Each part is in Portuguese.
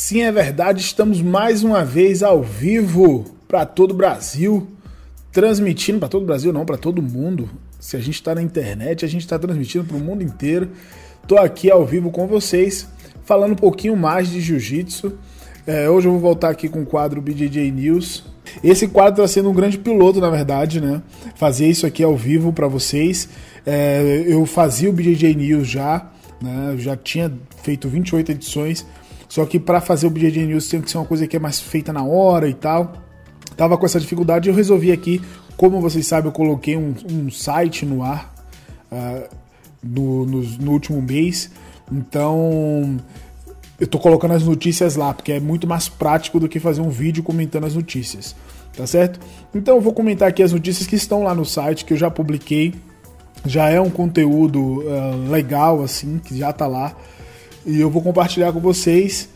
Sim, é verdade, estamos mais uma vez ao vivo para todo o Brasil, transmitindo para todo o Brasil, não, para todo mundo. Se a gente está na internet, a gente está transmitindo para o mundo inteiro. Estou aqui ao vivo com vocês, falando um pouquinho mais de jiu-jitsu. É, hoje eu vou voltar aqui com o quadro BJJ News. Esse quadro está sendo um grande piloto, na verdade, né? Fazer isso aqui ao vivo para vocês. É, eu fazia o BJJ News já, né? Já tinha feito 28 edições só que para fazer o BJJ News tem que ser uma coisa que é mais feita na hora e tal. Tava com essa dificuldade e eu resolvi aqui, como vocês sabem, eu coloquei um, um site no ar uh, no, no, no, último mês. Então eu tô colocando as notícias lá, porque é muito mais prático do que fazer um vídeo comentando as notícias. Tá certo? Então eu vou comentar aqui as notícias que estão lá no site, que eu já publiquei. Já é um conteúdo uh, legal, assim, que já tá lá e eu vou compartilhar com vocês.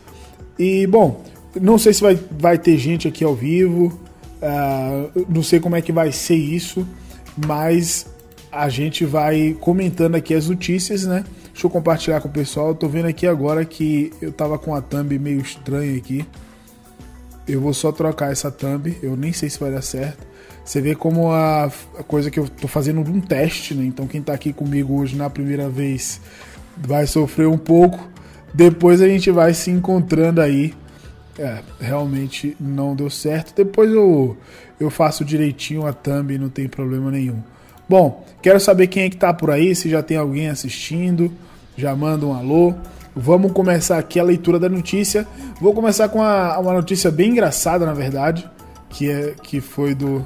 E bom, não sei se vai, vai ter gente aqui ao vivo, uh, não sei como é que vai ser isso, mas a gente vai comentando aqui as notícias, né? Deixa eu compartilhar com o pessoal. Eu tô vendo aqui agora que eu tava com a thumb meio estranha aqui. Eu vou só trocar essa thumb, eu nem sei se vai dar certo. Você vê como a, a coisa que eu tô fazendo um teste, né? Então quem tá aqui comigo hoje na primeira vez vai sofrer um pouco. Depois a gente vai se encontrando aí. É, realmente não deu certo. Depois eu, eu faço direitinho a thumb, não tem problema nenhum. Bom, quero saber quem é que tá por aí, se já tem alguém assistindo. Já manda um alô. Vamos começar aqui a leitura da notícia. Vou começar com uma, uma notícia bem engraçada, na verdade, que é que foi do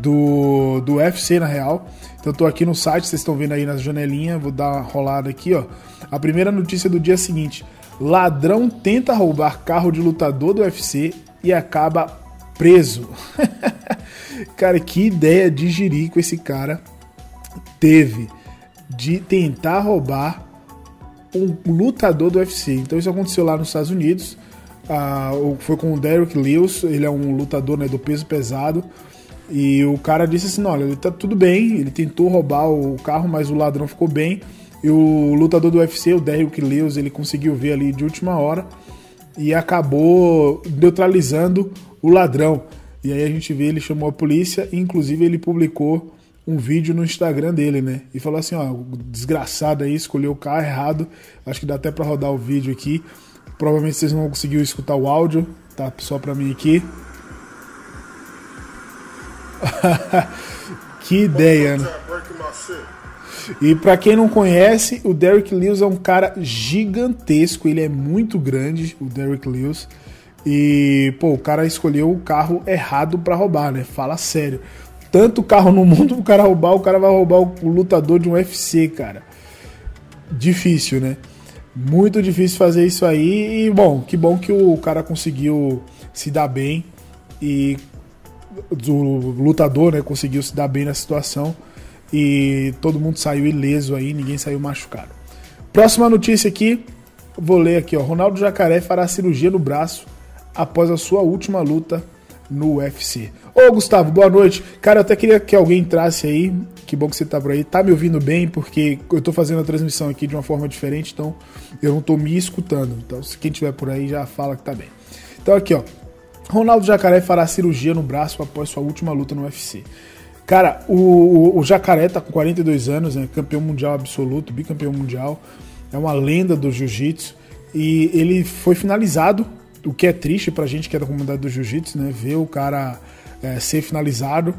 do do UFC na real. Então estou aqui no site, vocês estão vendo aí na janelinha, vou dar uma rolada aqui, ó. A primeira notícia do dia é seguinte: ladrão tenta roubar carro de lutador do UFC e acaba preso. cara, que ideia de jirico esse cara teve de tentar roubar um lutador do UFC. Então isso aconteceu lá nos Estados Unidos. Ah, foi com o Derrick Lewis, ele é um lutador né, do peso pesado. E o cara disse assim: olha, ele tá tudo bem, ele tentou roubar o carro, mas o ladrão ficou bem. E o lutador do UFC, o Derrick Lewis, ele conseguiu ver ali de última hora e acabou neutralizando o ladrão. E aí a gente vê, ele chamou a polícia, e inclusive ele publicou um vídeo no Instagram dele, né? E falou assim, ó, desgraçado aí, escolheu o carro errado. Acho que dá até para rodar o vídeo aqui. Provavelmente vocês não conseguiram escutar o áudio, tá só para mim aqui. que ideia, né? E para quem não conhece, o Derrick Lewis é um cara gigantesco, ele é muito grande, o Derrick Lewis. E, pô, o cara escolheu o carro errado para roubar, né? Fala sério. Tanto carro no mundo pro cara roubar, o cara vai roubar o lutador de um UFC, cara. Difícil, né? Muito difícil fazer isso aí. E, bom, que bom que o cara conseguiu se dar bem e do lutador, né, conseguiu se dar bem na situação e todo mundo saiu ileso aí, ninguém saiu machucado. Próxima notícia aqui, vou ler aqui, ó. Ronaldo Jacaré fará cirurgia no braço após a sua última luta no UFC. Ô Gustavo, boa noite. Cara, eu até queria que alguém entrasse aí. Que bom que você tá por aí. Tá me ouvindo bem, porque eu tô fazendo a transmissão aqui de uma forma diferente, então eu não tô me escutando. Então, se quem tiver por aí já fala que tá bem. Então aqui, ó. Ronaldo Jacaré fará cirurgia no braço após sua última luta no UFC. Cara, o, o Jacaré tá com 42 anos, né, campeão mundial absoluto, bicampeão mundial, é uma lenda do jiu-jitsu. E ele foi finalizado, o que é triste pra gente que é da comunidade do jiu-jitsu, né, ver o cara é, ser finalizado,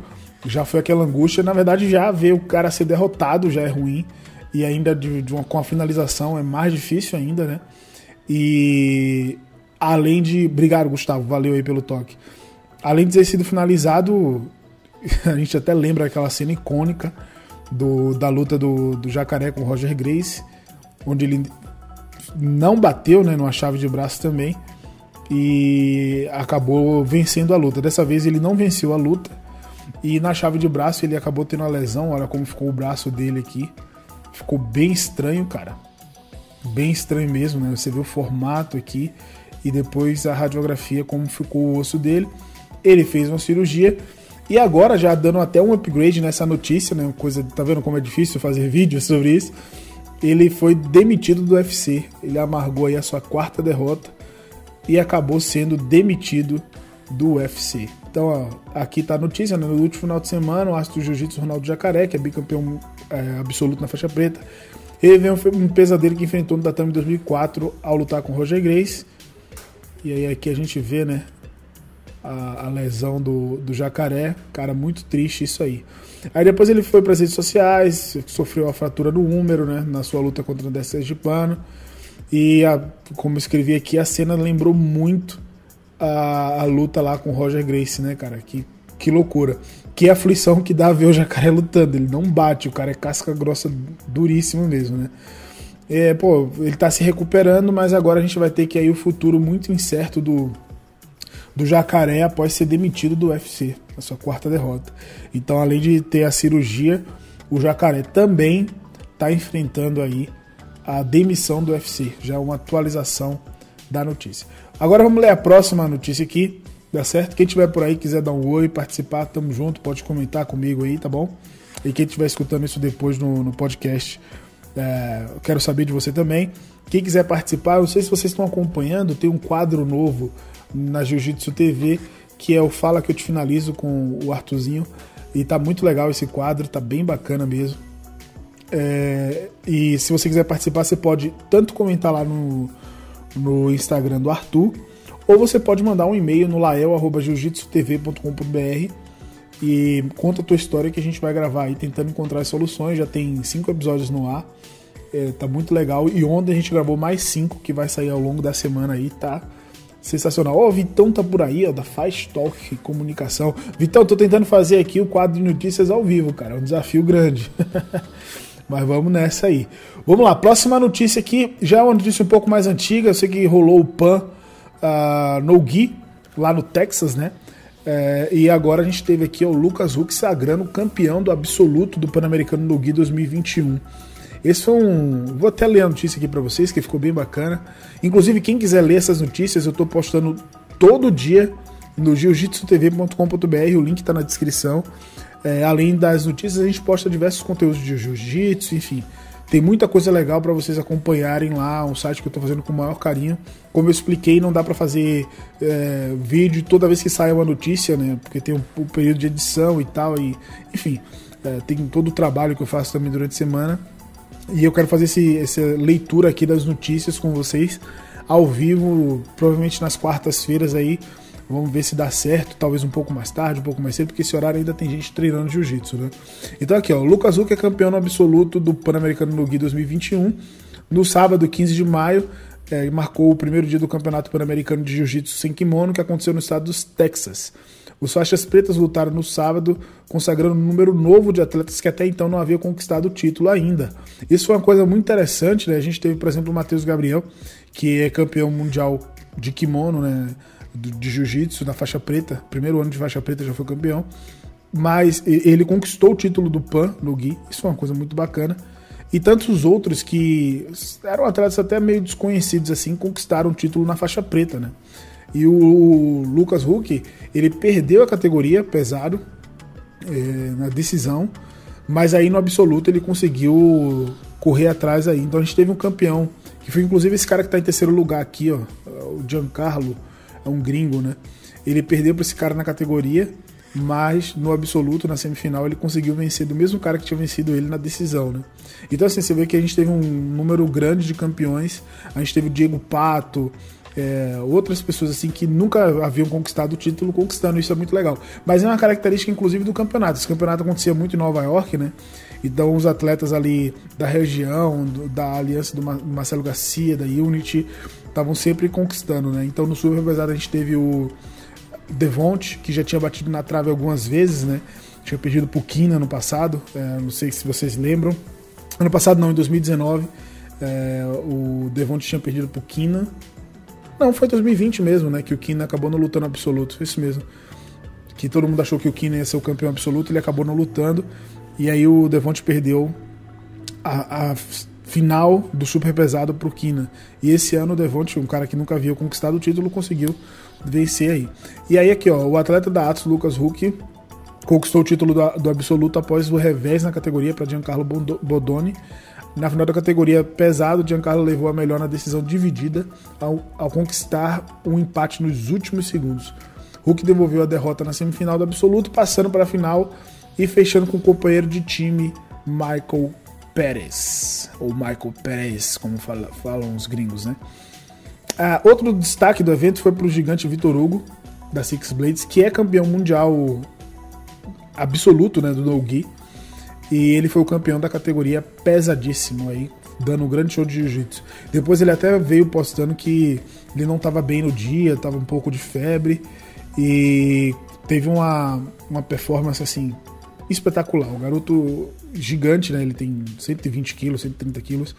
já foi aquela angústia, na verdade já ver o cara ser derrotado já é ruim. E ainda de, de uma, com a finalização é mais difícil ainda, né, e além de. Obrigado, Gustavo, valeu aí pelo toque. Além de ter sido finalizado, a gente até lembra aquela cena icônica do, da luta do, do Jacaré com o Roger Grace, onde ele não bateu né, numa chave de braço também e acabou vencendo a luta. Dessa vez ele não venceu a luta e na chave de braço ele acabou tendo uma lesão. Olha como ficou o braço dele aqui. Ficou bem estranho, cara. Bem estranho mesmo, né? Você vê o formato aqui e depois a radiografia, como ficou o osso dele. Ele fez uma cirurgia e agora, já dando até um upgrade nessa notícia, né? Coisa, tá vendo como é difícil fazer vídeo sobre isso? ele foi demitido do UFC. Ele amargou aí a sua quarta derrota e acabou sendo demitido do UFC. Então, ó, aqui tá a notícia, né? no último final de semana, o astro do jiu-jitsu Ronaldo Jacaré, que é bicampeão é, absoluto na faixa preta, ele veio um, pesadelo que enfrentou no tatame 2004 ao lutar com Roger Grace. E aí aqui a gente vê, né, a, a, lesão do, do jacaré. Cara, muito triste isso aí. Aí depois ele foi para as redes sociais, sofreu a fratura do húmero, né, na sua luta contra o Dessa de Pano. E a, como eu escrevi aqui, a cena lembrou muito a, a luta lá com o Roger Grace, né, cara? Que, que loucura. Que aflição que dá ver o jacaré lutando. Ele não bate, o cara é casca grossa duríssimo mesmo, né? É, pô, ele tá se recuperando, mas agora a gente vai ter que aí o futuro muito incerto do, do Jacaré após ser demitido do UFC, a sua quarta derrota. Então, além de ter a cirurgia, o Jacaré também está enfrentando aí a demissão do UFC, já uma atualização da notícia. Agora vamos ler a próxima notícia aqui, dá certo? Quem tiver por aí quiser dar um oi, participar, tamo junto, pode comentar comigo aí, tá bom? E quem estiver escutando isso depois no, no podcast, é, quero saber de você também. Quem quiser participar, eu não sei se vocês estão acompanhando, tem um quadro novo na Jiu-Jitsu TV que é o Fala que eu te finalizo com o Artuzinho. E tá muito legal esse quadro, tá bem bacana mesmo. É, e se você quiser participar, você pode tanto comentar lá no, no Instagram do Arthur, ou você pode mandar um e-mail no lael.jiu-jitsutv.com.br e conta a tua história que a gente vai gravar aí tentando encontrar soluções. Já tem cinco episódios no ar, é, tá muito legal. E ontem a gente gravou mais cinco que vai sair ao longo da semana aí, tá? Sensacional. Ó, oh, Vitão tá por aí, ó, da Faz Talk Comunicação. Vitão, tô tentando fazer aqui o quadro de notícias ao vivo, cara. É um desafio grande. Mas vamos nessa aí. Vamos lá, próxima notícia aqui, já é uma notícia um pouco mais antiga. Eu sei que rolou o PAN uh, no Gui, lá no Texas, né? É, e agora a gente teve aqui o Lucas Huck sagrando campeão do absoluto do Pan-Americano no Gui 2021. Esse foi um. Vou até ler a notícia aqui para vocês, que ficou bem bacana. Inclusive, quem quiser ler essas notícias, eu tô postando todo dia no jiu-jitsutv.com.br, o link está na descrição. É, além das notícias, a gente posta diversos conteúdos de jiu-jitsu, enfim. Tem muita coisa legal para vocês acompanharem lá, um site que eu estou fazendo com o maior carinho. Como eu expliquei, não dá para fazer é, vídeo toda vez que sai uma notícia, né? Porque tem um, um período de edição e tal, e enfim, é, tem todo o trabalho que eu faço também durante a semana. E eu quero fazer esse, essa leitura aqui das notícias com vocês ao vivo, provavelmente nas quartas-feiras aí, Vamos ver se dá certo, talvez um pouco mais tarde, um pouco mais cedo, porque esse horário ainda tem gente treinando jiu-jitsu, né? Então aqui, ó, o Lucas Huck é campeão absoluto do Pan-Americano no Gui 2021. No sábado, 15 de maio, é, marcou o primeiro dia do Campeonato Pan-Americano de Jiu-Jitsu sem kimono, que aconteceu no estado dos Texas. Os faixas pretas lutaram no sábado, consagrando um número novo de atletas que até então não havia conquistado o título ainda. Isso foi uma coisa muito interessante, né? A gente teve, por exemplo, o Matheus Gabriel, que é campeão mundial de kimono, né? De jiu-jitsu na faixa preta, primeiro ano de faixa preta já foi campeão, mas ele conquistou o título do PAN no Gui, isso é uma coisa muito bacana. E tantos outros que eram atletas até meio desconhecidos assim, conquistaram o título na faixa preta, né? E o Lucas Huck, ele perdeu a categoria pesado é, na decisão, mas aí no absoluto ele conseguiu correr atrás aí. Então a gente teve um campeão, que foi inclusive esse cara que está em terceiro lugar aqui, ó, o Giancarlo é um gringo, né? Ele perdeu para esse cara na categoria, mas no absoluto, na semifinal, ele conseguiu vencer do mesmo cara que tinha vencido ele na decisão, né? Então, assim, você vê que a gente teve um número grande de campeões. A gente teve o Diego Pato, é, outras pessoas assim que nunca haviam conquistado o título conquistando, isso é muito legal. Mas é uma característica, inclusive, do campeonato. Esse campeonato acontecia muito em Nova York, né? Então, os atletas ali da região, do, da aliança do Marcelo Garcia, da Unity, estavam sempre conquistando, né? Então no super pesado a gente teve o Devonte, que já tinha batido na trave algumas vezes, né? Tinha perdido pro Kina no passado, é, não sei se vocês lembram. Ano passado não, em 2019, é, o Devonte tinha perdido pro Kina. Não, foi 2020 mesmo, né? Que o Kina acabou no lutando absoluto, isso mesmo. Que todo mundo achou que o Kina ia ser o campeão absoluto, ele acabou não lutando. E aí o Devonte perdeu a, a final do super pesado pro Kina. E esse ano o Devonte, um cara que nunca havia conquistado o título, conseguiu vencer aí. E aí aqui, ó, o atleta da Atos, Lucas Huck, conquistou o título do, do absoluto após o revés na categoria para Giancarlo Bodoni. Na final da categoria pesado, Giancarlo levou a melhor na decisão dividida ao, ao conquistar um empate nos últimos segundos. Hulk devolveu a derrota na semifinal do absoluto, passando para a final e fechando com o companheiro de time Michael Pérez, ou Michael Pérez, como fala, falam os gringos, né? Ah, outro destaque do evento foi para o gigante Vitor Hugo, da Six Blades, que é campeão mundial absoluto né, do no e ele foi o campeão da categoria pesadíssimo aí, dando um grande show de jiu-jitsu. Depois ele até veio postando que ele não estava bem no dia, estava um pouco de febre e teve uma, uma performance assim espetacular. O garoto gigante, né? Ele tem 120 quilos, 130 quilos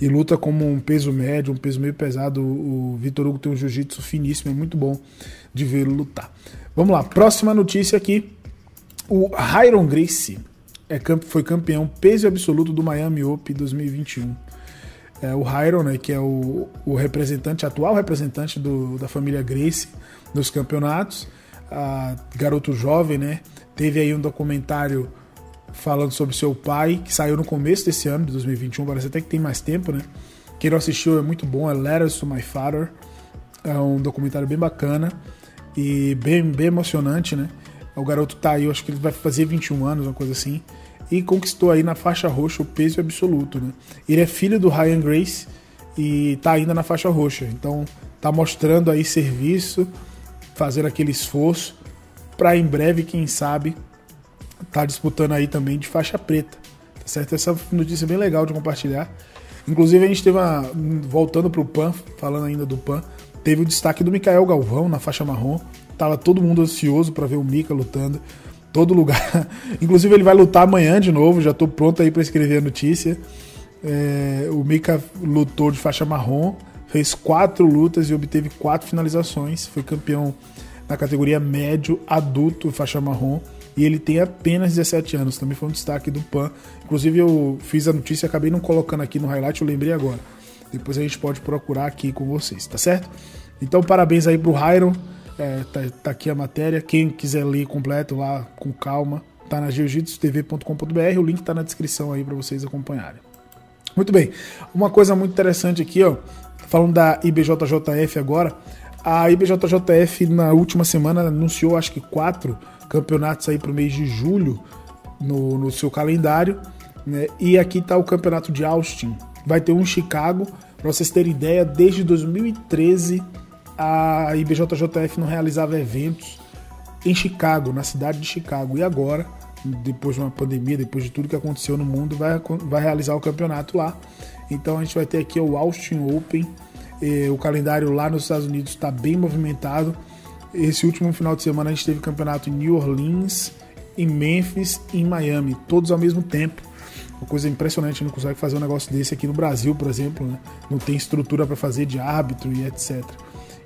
e luta como um peso médio, um peso meio pesado. O Vitor Hugo tem um jiu-jitsu finíssimo, é muito bom de vê-lo lutar. Vamos lá, próxima notícia aqui. O Hyron Gracie é, foi campeão peso absoluto do Miami Open 2021. É, o Hyron, né, que é o, o representante, atual representante do, da família Grace nos campeonatos, a, garoto jovem, né, teve aí um documentário falando sobre seu pai, que saiu no começo desse ano, de 2021, parece até que tem mais tempo, né? Quem não assistiu é muito bom, é Letters to My Father, é um documentário bem bacana e bem, bem emocionante, né? O garoto tá aí, eu acho que ele vai fazer 21 anos, uma coisa assim. E conquistou aí na faixa roxa o peso absoluto, né? Ele é filho do Ryan Grace e tá ainda na faixa roxa. Então tá mostrando aí serviço, fazendo aquele esforço para em breve, quem sabe, tá disputando aí também de faixa preta. Tá certo? Essa notícia é bem legal de compartilhar. Inclusive a gente teve uma, voltando pro PAN, falando ainda do PAN, teve o destaque do Mikael Galvão na faixa marrom. Tava todo mundo ansioso para ver o Mika lutando. Todo lugar. Inclusive, ele vai lutar amanhã de novo. Já tô pronto aí para escrever a notícia. É, o Mika lutou de faixa marrom, fez quatro lutas e obteve quatro finalizações. Foi campeão na categoria médio adulto, faixa marrom. E ele tem apenas 17 anos. Também foi um destaque do PAN. Inclusive, eu fiz a notícia, acabei não colocando aqui no highlight, eu lembrei agora. Depois a gente pode procurar aqui com vocês, tá certo? Então, parabéns aí pro Hyron. É, tá, tá, aqui a matéria. Quem quiser ler completo lá com calma, tá na jiu-jitsu-tv.com.br. O link tá na descrição aí para vocês acompanharem. Muito bem. Uma coisa muito interessante aqui, ó, falando da IBJJF agora. A IBJJF na última semana anunciou acho que quatro campeonatos aí para o mês de julho no, no seu calendário. Né? E aqui está o campeonato de Austin. Vai ter um em Chicago. Para vocês terem ideia, desde 2013 a IBJJF não realizava eventos em Chicago, na cidade de Chicago. E agora, depois de uma pandemia, depois de tudo que aconteceu no mundo, vai, vai realizar o campeonato lá. Então a gente vai ter aqui o Austin Open. o calendário lá nos Estados Unidos está bem movimentado. Esse último final de semana a gente teve campeonato em New Orleans, em Memphis e em Miami, todos ao mesmo tempo. Uma coisa impressionante, não consegue fazer um negócio desse aqui no Brasil, por exemplo, né? Não tem estrutura para fazer de árbitro e etc.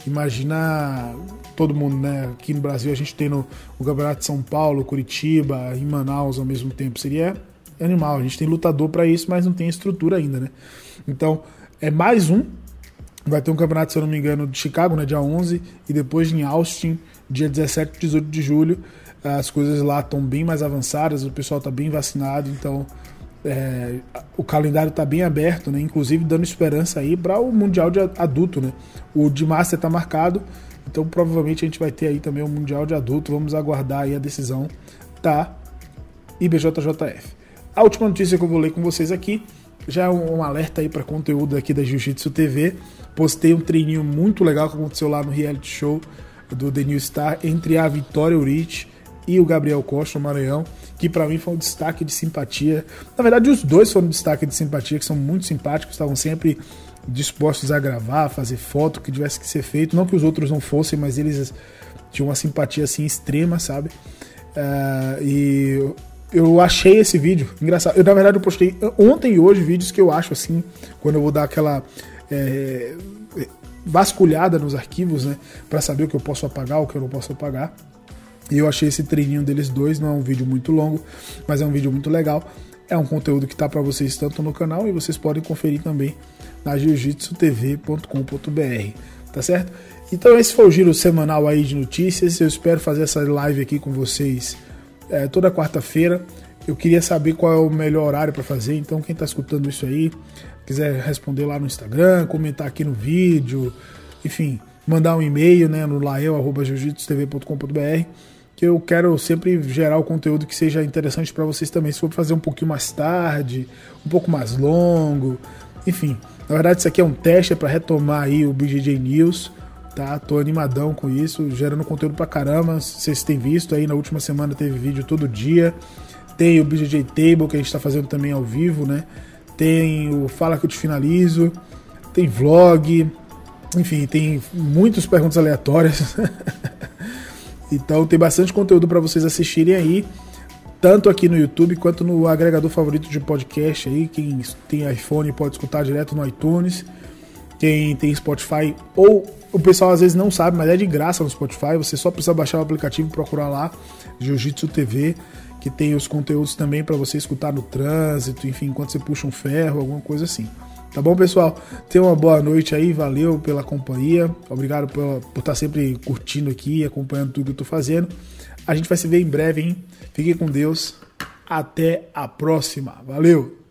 Imagina todo mundo, né? Aqui no Brasil a gente tem no, o Campeonato de São Paulo, Curitiba, em Manaus ao mesmo tempo. Seria animal. A gente tem lutador para isso, mas não tem estrutura ainda, né? Então, é mais um. Vai ter um campeonato, se eu não me engano, de Chicago, né? Dia 11. E depois em Austin, dia 17 e 18 de julho. As coisas lá estão bem mais avançadas, o pessoal está bem vacinado, então é, o calendário está bem aberto, né? Inclusive dando esperança aí para o Mundial de adulto, né? O de Master está marcado, então provavelmente a gente vai ter aí também o Mundial de adulto. Vamos aguardar aí a decisão da IBJJF. A última notícia que eu vou ler com vocês aqui já é um alerta aí para conteúdo aqui da Jiu-Jitsu TV. Postei um treininho muito legal que aconteceu lá no reality show do The New Star entre a Vitória Urich e o Gabriel Costa, no Maranhão que para mim foi um destaque de simpatia. Na verdade, os dois foram um destaque de simpatia, que são muito simpáticos, estavam sempre dispostos a gravar, fazer foto que tivesse que ser feito. Não que os outros não fossem, mas eles tinham uma simpatia assim extrema, sabe? Uh, e eu achei esse vídeo engraçado. Eu, na verdade, eu postei ontem e hoje vídeos que eu acho assim, quando eu vou dar aquela. É, vasculhada nos arquivos, né, para saber o que eu posso apagar, o que eu não posso apagar. E eu achei esse treininho deles dois, não é um vídeo muito longo, mas é um vídeo muito legal. É um conteúdo que está para vocês tanto no canal e vocês podem conferir também na jiu-jitsutv.com.br, tá certo? Então esse foi o giro semanal aí de notícias. Eu espero fazer essa live aqui com vocês é, toda quarta-feira. eu queria saber qual é o melhor horário para fazer. Então, quem está escutando isso aí, quiser responder lá no Instagram, comentar aqui no vídeo, enfim, mandar um e-mail né, no lael.jiu-jitsu-tv.com.br que eu quero sempre gerar o conteúdo que seja interessante para vocês também. Se for fazer um pouquinho mais tarde, um pouco mais longo, enfim. Na verdade, isso aqui é um teste é para retomar aí o BJJ News, tá? Tô animadão com isso, gerando conteúdo pra caramba. Vocês têm visto aí, na última semana teve vídeo todo dia. Tem o BJJ Table que a gente está fazendo também ao vivo, né? Tem o Fala que eu te finalizo, tem vlog, enfim, tem muitas perguntas aleatórias. Então tem bastante conteúdo para vocês assistirem aí, tanto aqui no YouTube quanto no agregador favorito de podcast aí. Quem tem iPhone pode escutar direto no iTunes. Quem tem Spotify ou o pessoal às vezes não sabe, mas é de graça no Spotify. Você só precisa baixar o aplicativo e procurar lá Jiu-Jitsu TV, que tem os conteúdos também para você escutar no trânsito, enfim, enquanto você puxa um ferro, alguma coisa assim. Tá bom, pessoal? Tenha uma boa noite aí, valeu pela companhia. Obrigado por, por estar sempre curtindo aqui, acompanhando tudo que eu tô fazendo. A gente vai se ver em breve, hein? Fiquem com Deus. Até a próxima. Valeu!